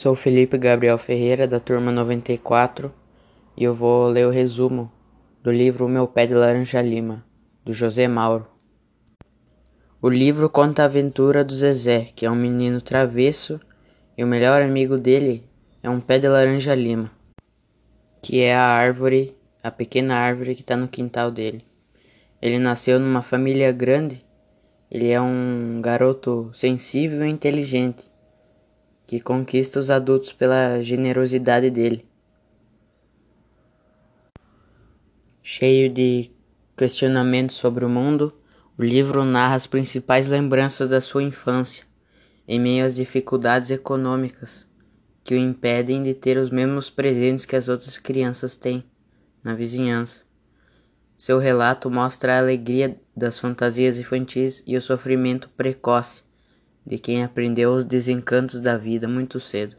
Sou Felipe Gabriel Ferreira, da turma 94, e eu vou ler o resumo do livro O Meu Pé de Laranja Lima, do José Mauro. O livro conta a aventura do Zezé, que é um menino travesso, e o melhor amigo dele é um pé de laranja lima, que é a árvore, a pequena árvore que está no quintal dele. Ele nasceu numa família grande, ele é um garoto sensível e inteligente que conquista os adultos pela generosidade dele. Cheio de questionamentos sobre o mundo, o livro narra as principais lembranças da sua infância, em meio às dificuldades econômicas que o impedem de ter os mesmos presentes que as outras crianças têm na vizinhança. Seu relato mostra a alegria das fantasias infantis e o sofrimento precoce de quem aprendeu os desencantos da vida muito cedo.